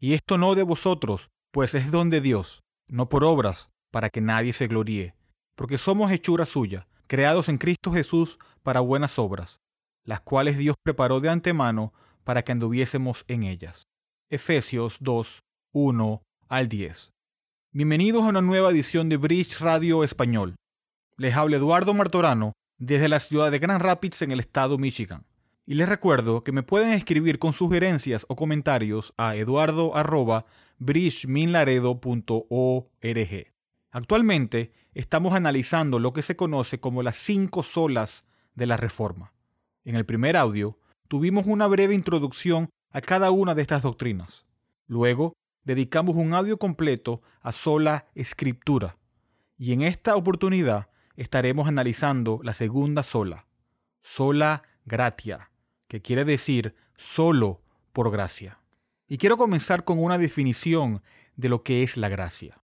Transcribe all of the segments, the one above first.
y esto no de vosotros, pues es don de Dios, no por obras, para que nadie se gloríe, porque somos hechura suya, creados en Cristo Jesús para buenas obras, las cuales Dios preparó de antemano para que anduviésemos en ellas. Efesios 2, 1 al 10. Bienvenidos a una nueva edición de Bridge Radio Español. Les habla Eduardo Martorano desde la ciudad de Grand Rapids en el estado Michigan. Y les recuerdo que me pueden escribir con sugerencias o comentarios a eduardo.bridgeminlaredo.org. Actualmente estamos analizando lo que se conoce como las cinco solas de la Reforma. En el primer audio tuvimos una breve introducción a cada una de estas doctrinas. Luego dedicamos un audio completo a sola escritura. Y en esta oportunidad estaremos analizando la segunda sola, sola gratia que quiere decir solo por gracia. Y quiero comenzar con una definición de lo que es la gracia.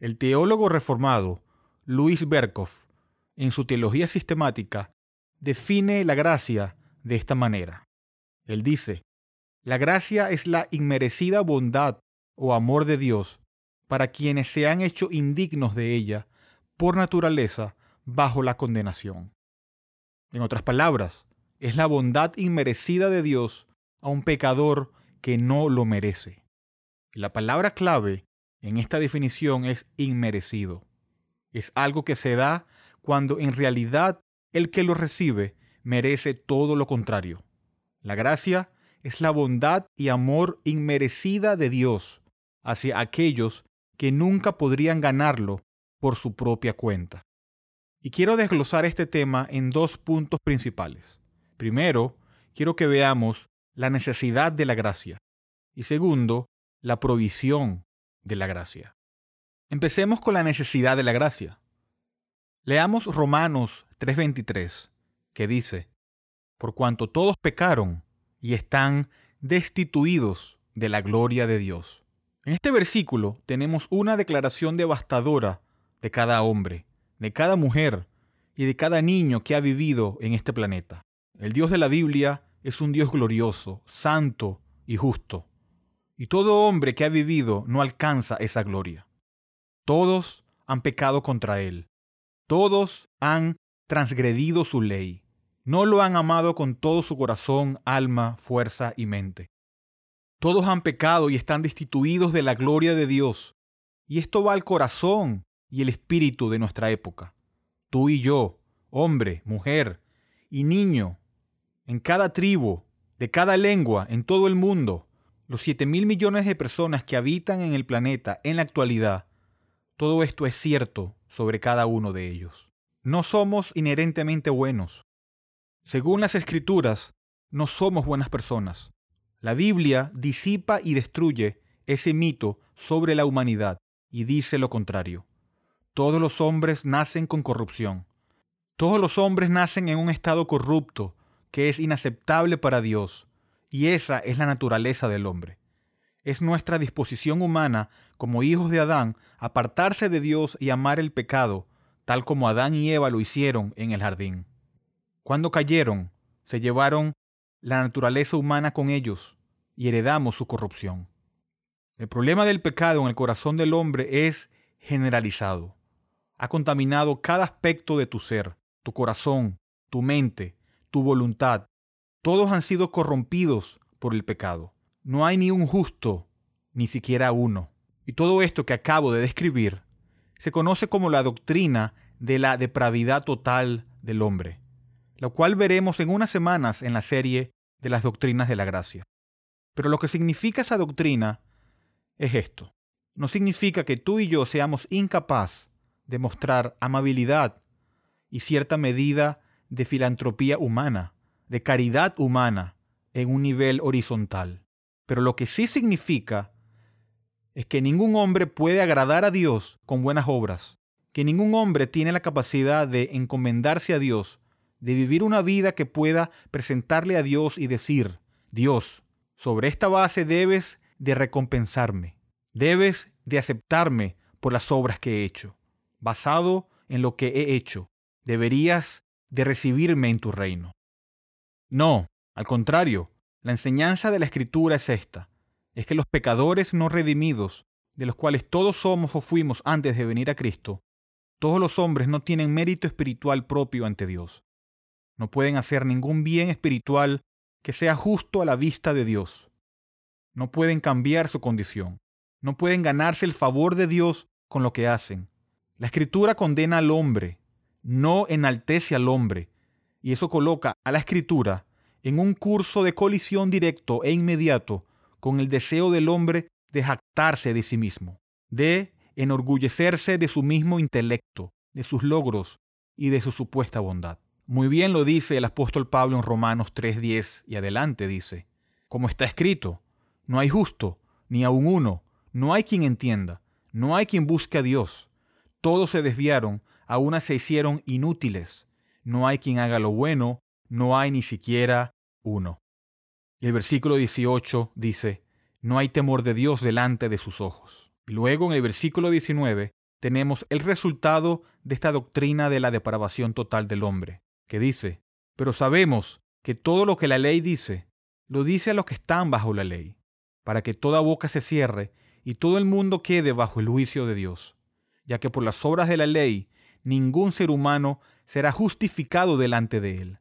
El teólogo reformado Luis Berkhoff, en su teología sistemática, define la gracia de esta manera. Él dice, la gracia es la inmerecida bondad o amor de Dios para quienes se han hecho indignos de ella por naturaleza bajo la condenación. En otras palabras, es la bondad inmerecida de Dios a un pecador que no lo merece. La palabra clave en esta definición es inmerecido. Es algo que se da cuando en realidad el que lo recibe merece todo lo contrario. La gracia es la bondad y amor inmerecida de Dios hacia aquellos que nunca podrían ganarlo por su propia cuenta. Y quiero desglosar este tema en dos puntos principales. Primero, quiero que veamos la necesidad de la gracia y segundo, la provisión de la gracia. Empecemos con la necesidad de la gracia. Leamos Romanos 3:23, que dice, por cuanto todos pecaron y están destituidos de la gloria de Dios. En este versículo tenemos una declaración devastadora de cada hombre, de cada mujer y de cada niño que ha vivido en este planeta. El Dios de la Biblia es un Dios glorioso, santo y justo. Y todo hombre que ha vivido no alcanza esa gloria. Todos han pecado contra Él. Todos han transgredido su ley. No lo han amado con todo su corazón, alma, fuerza y mente. Todos han pecado y están destituidos de la gloria de Dios. Y esto va al corazón y el espíritu de nuestra época. Tú y yo, hombre, mujer y niño, en cada tribu, de cada lengua, en todo el mundo, los 7 mil millones de personas que habitan en el planeta en la actualidad, todo esto es cierto sobre cada uno de ellos. No somos inherentemente buenos. Según las escrituras, no somos buenas personas. La Biblia disipa y destruye ese mito sobre la humanidad y dice lo contrario. Todos los hombres nacen con corrupción. Todos los hombres nacen en un estado corrupto que es inaceptable para Dios, y esa es la naturaleza del hombre. Es nuestra disposición humana, como hijos de Adán, apartarse de Dios y amar el pecado, tal como Adán y Eva lo hicieron en el jardín. Cuando cayeron, se llevaron la naturaleza humana con ellos y heredamos su corrupción. El problema del pecado en el corazón del hombre es generalizado. Ha contaminado cada aspecto de tu ser, tu corazón, tu mente, tu voluntad. Todos han sido corrompidos por el pecado. No hay ni un justo, ni siquiera uno. Y todo esto que acabo de describir se conoce como la doctrina de la depravidad total del hombre, lo cual veremos en unas semanas en la serie de las doctrinas de la gracia. Pero lo que significa esa doctrina es esto. No significa que tú y yo seamos incapaz de mostrar amabilidad y cierta medida de filantropía humana, de caridad humana en un nivel horizontal. Pero lo que sí significa es que ningún hombre puede agradar a Dios con buenas obras, que ningún hombre tiene la capacidad de encomendarse a Dios, de vivir una vida que pueda presentarle a Dios y decir, Dios, sobre esta base debes de recompensarme, debes de aceptarme por las obras que he hecho, basado en lo que he hecho, deberías de recibirme en tu reino. No, al contrario, la enseñanza de la Escritura es esta es que los pecadores no redimidos, de los cuales todos somos o fuimos antes de venir a Cristo, todos los hombres no tienen mérito espiritual propio ante Dios. No pueden hacer ningún bien espiritual que sea justo a la vista de Dios. No pueden cambiar su condición. No pueden ganarse el favor de Dios con lo que hacen. La escritura condena al hombre, no enaltece al hombre, y eso coloca a la escritura en un curso de colisión directo e inmediato con el deseo del hombre de jactarse de sí mismo, de enorgullecerse de su mismo intelecto, de sus logros y de su supuesta bondad. Muy bien lo dice el apóstol Pablo en Romanos 3:10 y adelante dice, como está escrito, no hay justo, ni aun uno, no hay quien entienda, no hay quien busque a Dios. Todos se desviaron, a una se hicieron inútiles. No hay quien haga lo bueno, no hay ni siquiera uno. Y el versículo 18 dice, no hay temor de Dios delante de sus ojos. Y luego en el versículo 19 tenemos el resultado de esta doctrina de la depravación total del hombre, que dice, pero sabemos que todo lo que la ley dice, lo dice a los que están bajo la ley, para que toda boca se cierre y todo el mundo quede bajo el juicio de Dios, ya que por las obras de la ley ningún ser humano será justificado delante de él,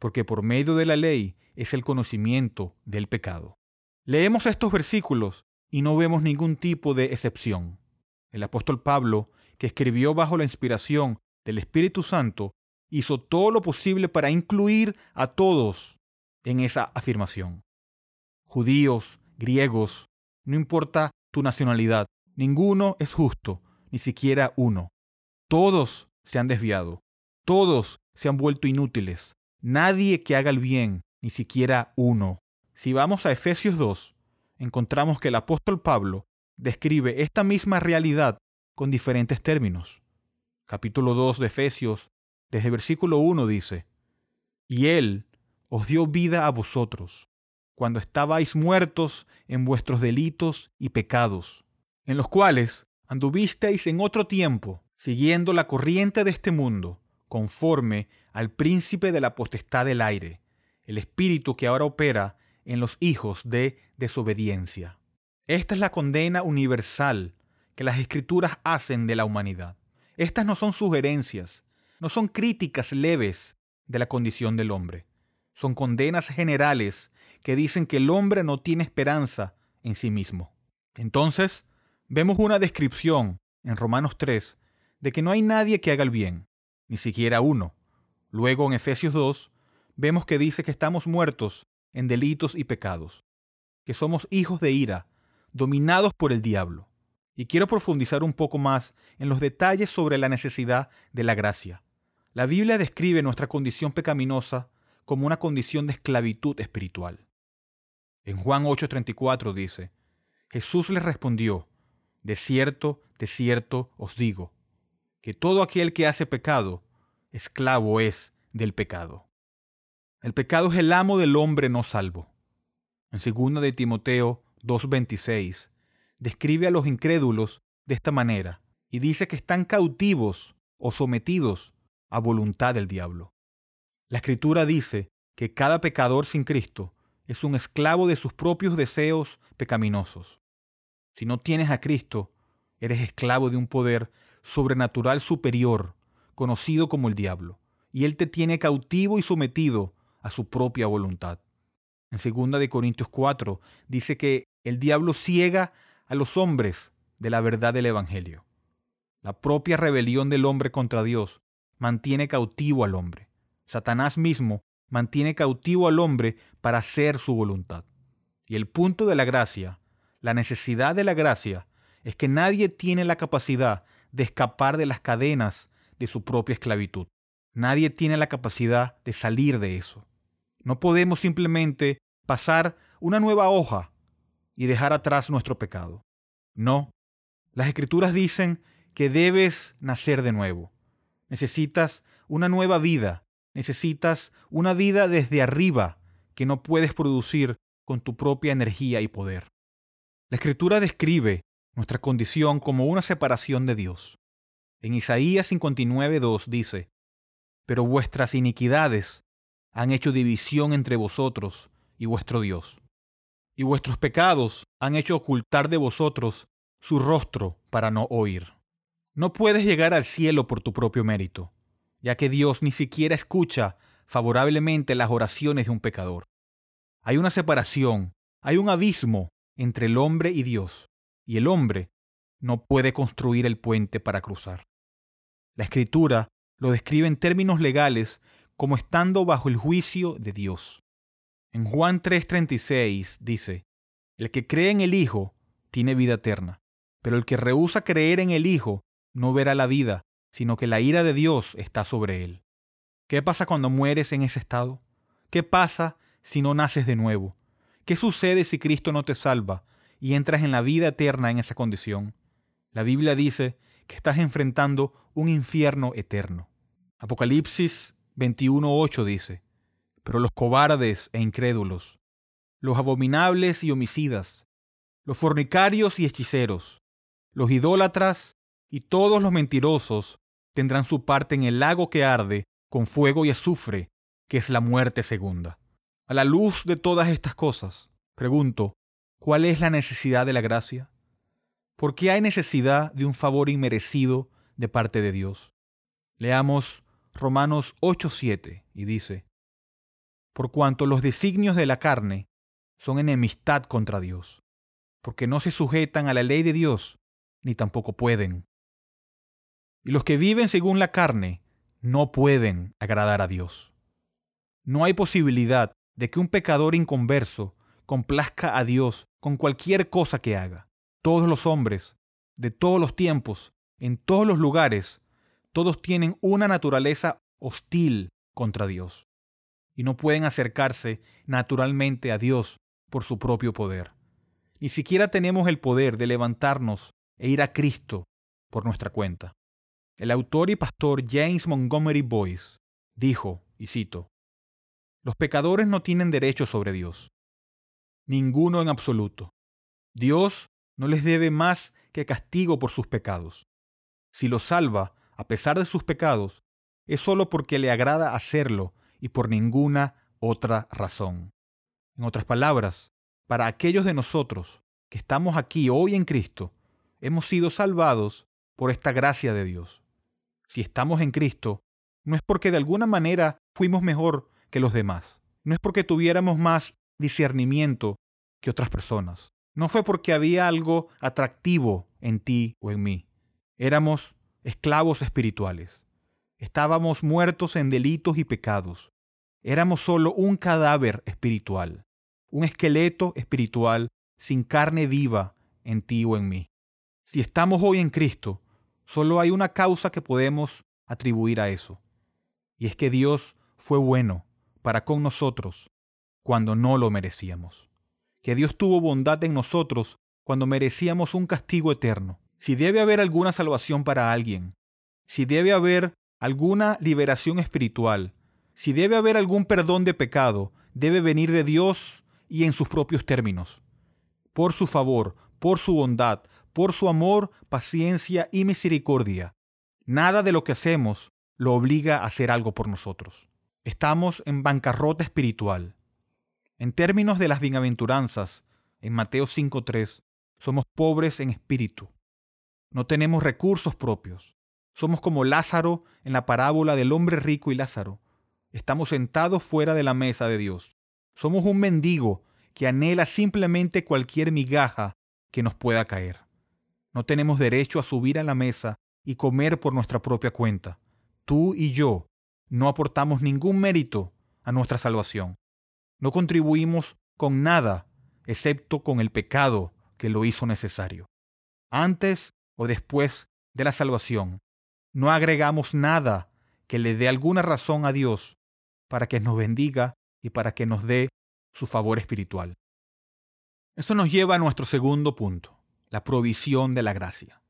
porque por medio de la ley es el conocimiento del pecado. Leemos estos versículos y no vemos ningún tipo de excepción. El apóstol Pablo, que escribió bajo la inspiración del Espíritu Santo, hizo todo lo posible para incluir a todos en esa afirmación. Judíos, griegos, no importa tu nacionalidad, ninguno es justo, ni siquiera uno. Todos se han desviado, todos se han vuelto inútiles. Nadie que haga el bien, ni siquiera uno. Si vamos a Efesios 2, encontramos que el apóstol Pablo describe esta misma realidad con diferentes términos. Capítulo 2 de Efesios, desde versículo 1 dice, Y Él os dio vida a vosotros, cuando estabais muertos en vuestros delitos y pecados, en los cuales anduvisteis en otro tiempo, siguiendo la corriente de este mundo, conforme al príncipe de la potestad del aire el espíritu que ahora opera en los hijos de desobediencia. Esta es la condena universal que las escrituras hacen de la humanidad. Estas no son sugerencias, no son críticas leves de la condición del hombre. Son condenas generales que dicen que el hombre no tiene esperanza en sí mismo. Entonces, vemos una descripción en Romanos 3 de que no hay nadie que haga el bien, ni siquiera uno. Luego en Efesios 2 vemos que dice que estamos muertos en delitos y pecados, que somos hijos de ira, dominados por el diablo. Y quiero profundizar un poco más en los detalles sobre la necesidad de la gracia. La Biblia describe nuestra condición pecaminosa como una condición de esclavitud espiritual. En Juan 8:34 dice, Jesús les respondió, De cierto, de cierto os digo, que todo aquel que hace pecado, esclavo es del pecado. El pecado es el amo del hombre no salvo. En 2 de Timoteo 2:26 describe a los incrédulos de esta manera y dice que están cautivos o sometidos a voluntad del diablo. La escritura dice que cada pecador sin Cristo es un esclavo de sus propios deseos pecaminosos. Si no tienes a Cristo, eres esclavo de un poder sobrenatural superior, conocido como el diablo, y él te tiene cautivo y sometido a su propia voluntad. En 2 de Corintios 4 dice que el diablo ciega a los hombres de la verdad del Evangelio. La propia rebelión del hombre contra Dios mantiene cautivo al hombre. Satanás mismo mantiene cautivo al hombre para hacer su voluntad. Y el punto de la gracia, la necesidad de la gracia, es que nadie tiene la capacidad de escapar de las cadenas de su propia esclavitud. Nadie tiene la capacidad de salir de eso. No podemos simplemente pasar una nueva hoja y dejar atrás nuestro pecado. No. Las escrituras dicen que debes nacer de nuevo. Necesitas una nueva vida. Necesitas una vida desde arriba que no puedes producir con tu propia energía y poder. La escritura describe nuestra condición como una separación de Dios. En Isaías 59.2 dice, Pero vuestras iniquidades han hecho división entre vosotros y vuestro Dios, y vuestros pecados han hecho ocultar de vosotros su rostro para no oír. No puedes llegar al cielo por tu propio mérito, ya que Dios ni siquiera escucha favorablemente las oraciones de un pecador. Hay una separación, hay un abismo entre el hombre y Dios, y el hombre no puede construir el puente para cruzar. La escritura lo describe en términos legales como estando bajo el juicio de Dios. En Juan 3:36 dice, El que cree en el Hijo tiene vida eterna, pero el que rehúsa creer en el Hijo no verá la vida, sino que la ira de Dios está sobre él. ¿Qué pasa cuando mueres en ese estado? ¿Qué pasa si no naces de nuevo? ¿Qué sucede si Cristo no te salva y entras en la vida eterna en esa condición. La Biblia dice que estás enfrentando un infierno eterno. Apocalipsis 21.8 dice, pero los cobardes e incrédulos, los abominables y homicidas, los fornicarios y hechiceros, los idólatras y todos los mentirosos tendrán su parte en el lago que arde con fuego y azufre, que es la muerte segunda. A la luz de todas estas cosas, pregunto, ¿Cuál es la necesidad de la gracia? ¿Por qué hay necesidad de un favor inmerecido de parte de Dios? Leamos Romanos 8:7 y dice, Por cuanto los designios de la carne son enemistad contra Dios, porque no se sujetan a la ley de Dios, ni tampoco pueden. Y los que viven según la carne no pueden agradar a Dios. No hay posibilidad de que un pecador inconverso complazca a Dios con cualquier cosa que haga. Todos los hombres, de todos los tiempos, en todos los lugares, todos tienen una naturaleza hostil contra Dios y no pueden acercarse naturalmente a Dios por su propio poder. Ni siquiera tenemos el poder de levantarnos e ir a Cristo por nuestra cuenta. El autor y pastor James Montgomery Boyce dijo, y cito, Los pecadores no tienen derecho sobre Dios ninguno en absoluto. Dios no les debe más que castigo por sus pecados. Si los salva, a pesar de sus pecados, es solo porque le agrada hacerlo y por ninguna otra razón. En otras palabras, para aquellos de nosotros que estamos aquí hoy en Cristo, hemos sido salvados por esta gracia de Dios. Si estamos en Cristo, no es porque de alguna manera fuimos mejor que los demás, no es porque tuviéramos más discernimiento que otras personas. No fue porque había algo atractivo en ti o en mí. Éramos esclavos espirituales. Estábamos muertos en delitos y pecados. Éramos solo un cadáver espiritual, un esqueleto espiritual sin carne viva en ti o en mí. Si estamos hoy en Cristo, solo hay una causa que podemos atribuir a eso. Y es que Dios fue bueno para con nosotros cuando no lo merecíamos. Que Dios tuvo bondad en nosotros cuando merecíamos un castigo eterno. Si debe haber alguna salvación para alguien, si debe haber alguna liberación espiritual, si debe haber algún perdón de pecado, debe venir de Dios y en sus propios términos. Por su favor, por su bondad, por su amor, paciencia y misericordia. Nada de lo que hacemos lo obliga a hacer algo por nosotros. Estamos en bancarrota espiritual. En términos de las bienaventuranzas, en Mateo 5.3, somos pobres en espíritu. No tenemos recursos propios. Somos como Lázaro en la parábola del hombre rico y Lázaro. Estamos sentados fuera de la mesa de Dios. Somos un mendigo que anhela simplemente cualquier migaja que nos pueda caer. No tenemos derecho a subir a la mesa y comer por nuestra propia cuenta. Tú y yo no aportamos ningún mérito a nuestra salvación. No contribuimos con nada excepto con el pecado que lo hizo necesario. Antes o después de la salvación, no agregamos nada que le dé alguna razón a Dios para que nos bendiga y para que nos dé su favor espiritual. Eso nos lleva a nuestro segundo punto, la provisión de la gracia.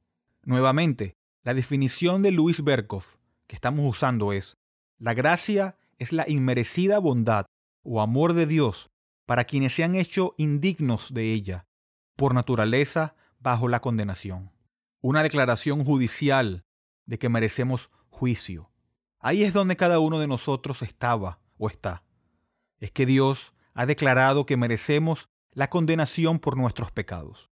Nuevamente, la definición de Luis Berkhoff que estamos usando es, la gracia es la inmerecida bondad o amor de Dios para quienes se han hecho indignos de ella, por naturaleza bajo la condenación. Una declaración judicial de que merecemos juicio. Ahí es donde cada uno de nosotros estaba o está. Es que Dios ha declarado que merecemos la condenación por nuestros pecados.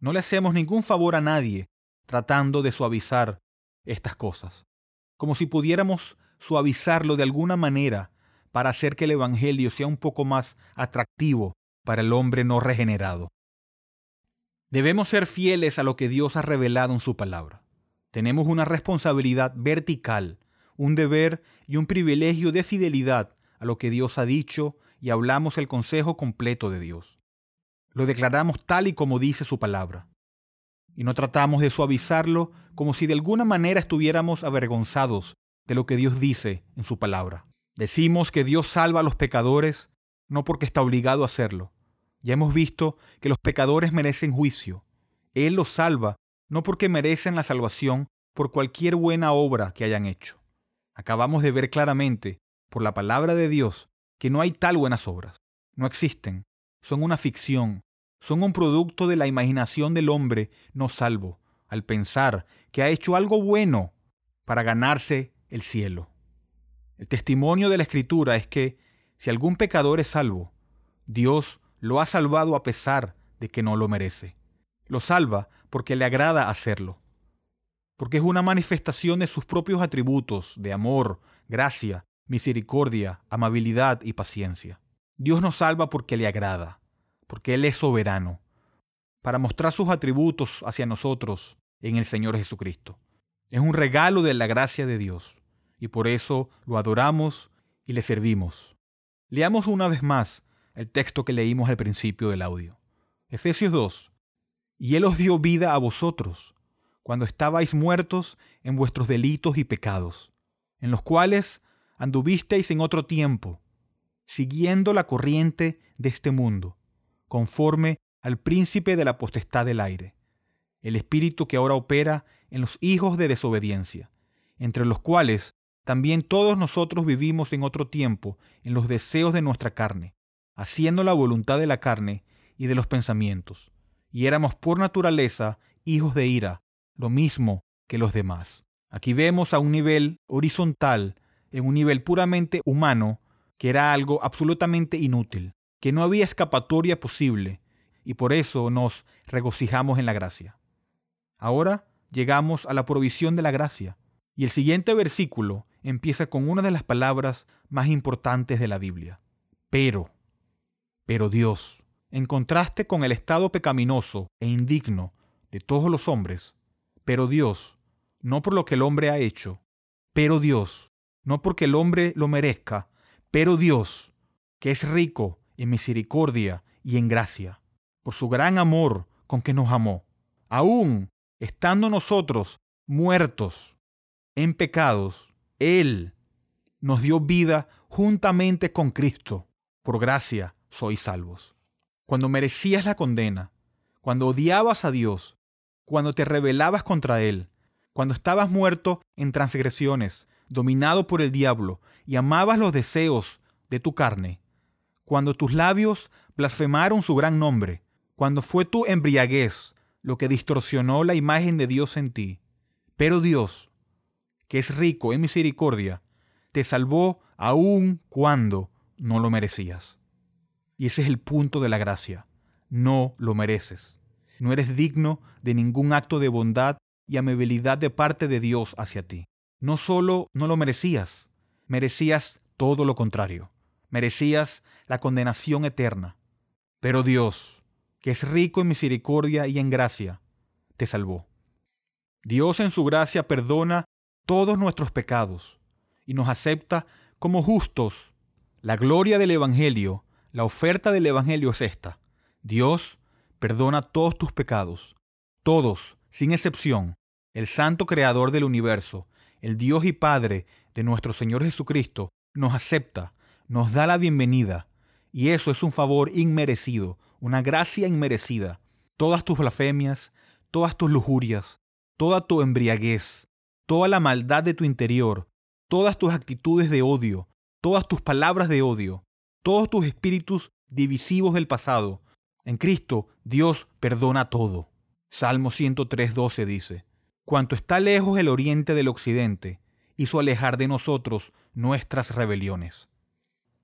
No le hacemos ningún favor a nadie tratando de suavizar estas cosas, como si pudiéramos suavizarlo de alguna manera para hacer que el Evangelio sea un poco más atractivo para el hombre no regenerado. Debemos ser fieles a lo que Dios ha revelado en su palabra. Tenemos una responsabilidad vertical, un deber y un privilegio de fidelidad a lo que Dios ha dicho y hablamos el consejo completo de Dios. Lo declaramos tal y como dice su palabra. Y no tratamos de suavizarlo como si de alguna manera estuviéramos avergonzados de lo que Dios dice en su palabra. Decimos que Dios salva a los pecadores no porque está obligado a hacerlo. Ya hemos visto que los pecadores merecen juicio. Él los salva no porque merecen la salvación por cualquier buena obra que hayan hecho. Acabamos de ver claramente, por la palabra de Dios, que no hay tal buenas obras. No existen. Son una ficción. Son un producto de la imaginación del hombre no salvo, al pensar que ha hecho algo bueno para ganarse el cielo. El testimonio de la Escritura es que si algún pecador es salvo, Dios lo ha salvado a pesar de que no lo merece. Lo salva porque le agrada hacerlo, porque es una manifestación de sus propios atributos de amor, gracia, misericordia, amabilidad y paciencia. Dios nos salva porque le agrada, porque Él es soberano, para mostrar sus atributos hacia nosotros en el Señor Jesucristo. Es un regalo de la gracia de Dios y por eso lo adoramos y le servimos. Leamos una vez más el texto que leímos al principio del audio. Efesios 2. Y Él os dio vida a vosotros, cuando estabais muertos en vuestros delitos y pecados, en los cuales anduvisteis en otro tiempo, siguiendo la corriente de este mundo, conforme al príncipe de la potestad del aire, el espíritu que ahora opera en los hijos de desobediencia, entre los cuales también todos nosotros vivimos en otro tiempo en los deseos de nuestra carne, haciendo la voluntad de la carne y de los pensamientos, y éramos por naturaleza hijos de ira, lo mismo que los demás. Aquí vemos a un nivel horizontal, en un nivel puramente humano, que era algo absolutamente inútil, que no había escapatoria posible, y por eso nos regocijamos en la gracia. Ahora llegamos a la provisión de la gracia, y el siguiente versículo empieza con una de las palabras más importantes de la Biblia. Pero, pero Dios, en contraste con el estado pecaminoso e indigno de todos los hombres, pero Dios, no por lo que el hombre ha hecho, pero Dios, no porque el hombre lo merezca, pero Dios, que es rico en misericordia y en gracia, por su gran amor con que nos amó, aún estando nosotros muertos en pecados, él nos dio vida juntamente con Cristo. Por gracia sois salvos. Cuando merecías la condena, cuando odiabas a Dios, cuando te rebelabas contra Él, cuando estabas muerto en transgresiones, dominado por el diablo, y amabas los deseos de tu carne, cuando tus labios blasfemaron su gran nombre, cuando fue tu embriaguez lo que distorsionó la imagen de Dios en ti. Pero Dios, que es rico en misericordia, te salvó aun cuando no lo merecías. Y ese es el punto de la gracia. No lo mereces. No eres digno de ningún acto de bondad y amabilidad de parte de Dios hacia ti. No solo no lo merecías, merecías todo lo contrario. Merecías la condenación eterna. Pero Dios, que es rico en misericordia y en gracia, te salvó. Dios en su gracia perdona todos nuestros pecados y nos acepta como justos. La gloria del Evangelio, la oferta del Evangelio es esta. Dios perdona todos tus pecados, todos, sin excepción. El Santo Creador del universo, el Dios y Padre de nuestro Señor Jesucristo, nos acepta, nos da la bienvenida, y eso es un favor inmerecido, una gracia inmerecida. Todas tus blasfemias, todas tus lujurias, toda tu embriaguez, toda la maldad de tu interior, todas tus actitudes de odio, todas tus palabras de odio, todos tus espíritus divisivos del pasado. En Cristo Dios perdona todo. Salmo 103.12 dice, Cuanto está lejos el oriente del occidente, hizo alejar de nosotros nuestras rebeliones.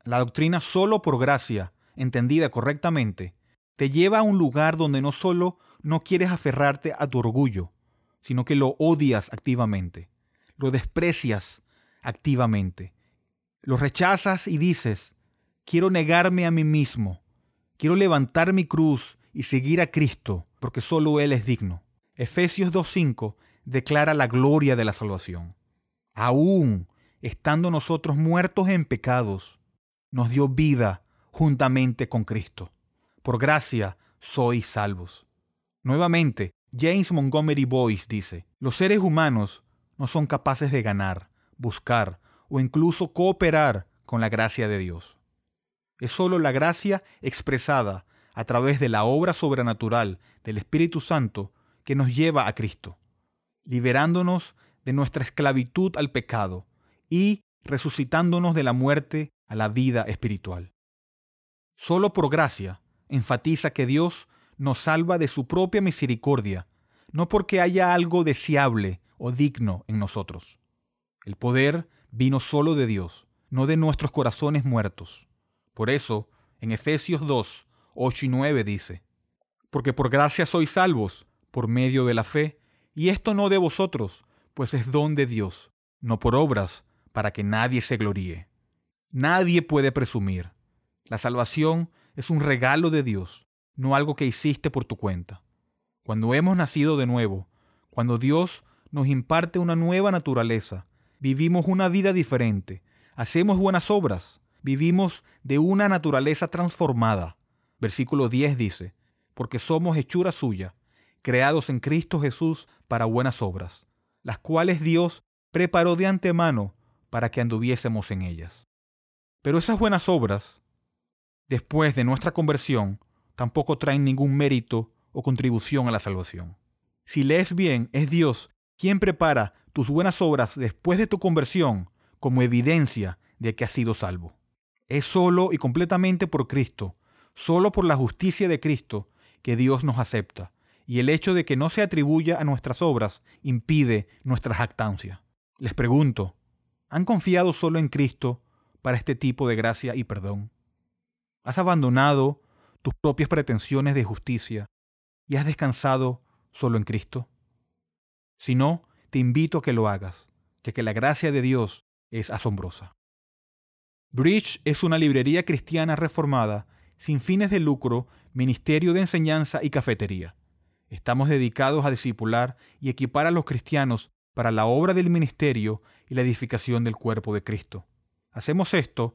La doctrina solo por gracia, entendida correctamente, te lleva a un lugar donde no solo no quieres aferrarte a tu orgullo, sino que lo odias activamente, lo desprecias activamente, lo rechazas y dices, quiero negarme a mí mismo, quiero levantar mi cruz y seguir a Cristo, porque solo Él es digno. Efesios 2.5 declara la gloria de la salvación. Aún estando nosotros muertos en pecados, nos dio vida juntamente con Cristo. Por gracia sois salvos. Nuevamente, James Montgomery Boyce dice, los seres humanos no son capaces de ganar, buscar o incluso cooperar con la gracia de Dios. Es solo la gracia expresada a través de la obra sobrenatural del Espíritu Santo que nos lleva a Cristo, liberándonos de nuestra esclavitud al pecado y resucitándonos de la muerte a la vida espiritual. Solo por gracia enfatiza que Dios nos salva de su propia misericordia, no porque haya algo deseable o digno en nosotros. El poder vino solo de Dios, no de nuestros corazones muertos. Por eso, en Efesios 2, 8 y 9 dice, Porque por gracia sois salvos, por medio de la fe, y esto no de vosotros, pues es don de Dios, no por obras, para que nadie se gloríe. Nadie puede presumir. La salvación es un regalo de Dios no algo que hiciste por tu cuenta. Cuando hemos nacido de nuevo, cuando Dios nos imparte una nueva naturaleza, vivimos una vida diferente, hacemos buenas obras, vivimos de una naturaleza transformada. Versículo 10 dice, porque somos hechura suya, creados en Cristo Jesús para buenas obras, las cuales Dios preparó de antemano para que anduviésemos en ellas. Pero esas buenas obras, después de nuestra conversión, tampoco traen ningún mérito o contribución a la salvación. Si lees bien, es Dios quien prepara tus buenas obras después de tu conversión como evidencia de que has sido salvo. Es solo y completamente por Cristo, solo por la justicia de Cristo, que Dios nos acepta, y el hecho de que no se atribuya a nuestras obras impide nuestra jactancia. Les pregunto, ¿han confiado solo en Cristo para este tipo de gracia y perdón? ¿Has abandonado tus propias pretensiones de justicia y has descansado solo en Cristo? Si no, te invito a que lo hagas, ya que la gracia de Dios es asombrosa. Bridge es una librería cristiana reformada, sin fines de lucro, ministerio de enseñanza y cafetería. Estamos dedicados a discipular y equipar a los cristianos para la obra del ministerio y la edificación del cuerpo de Cristo. Hacemos esto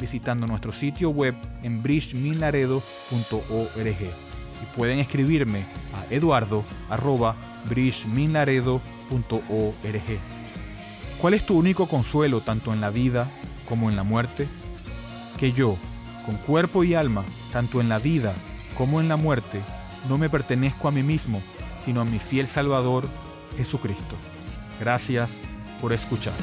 visitando nuestro sitio web en bridgeminlaredo.org y pueden escribirme a eduardo.bridgeminlaredo.org. ¿Cuál es tu único consuelo tanto en la vida como en la muerte? Que yo, con cuerpo y alma, tanto en la vida como en la muerte, no me pertenezco a mí mismo, sino a mi fiel Salvador, Jesucristo. Gracias por escuchar.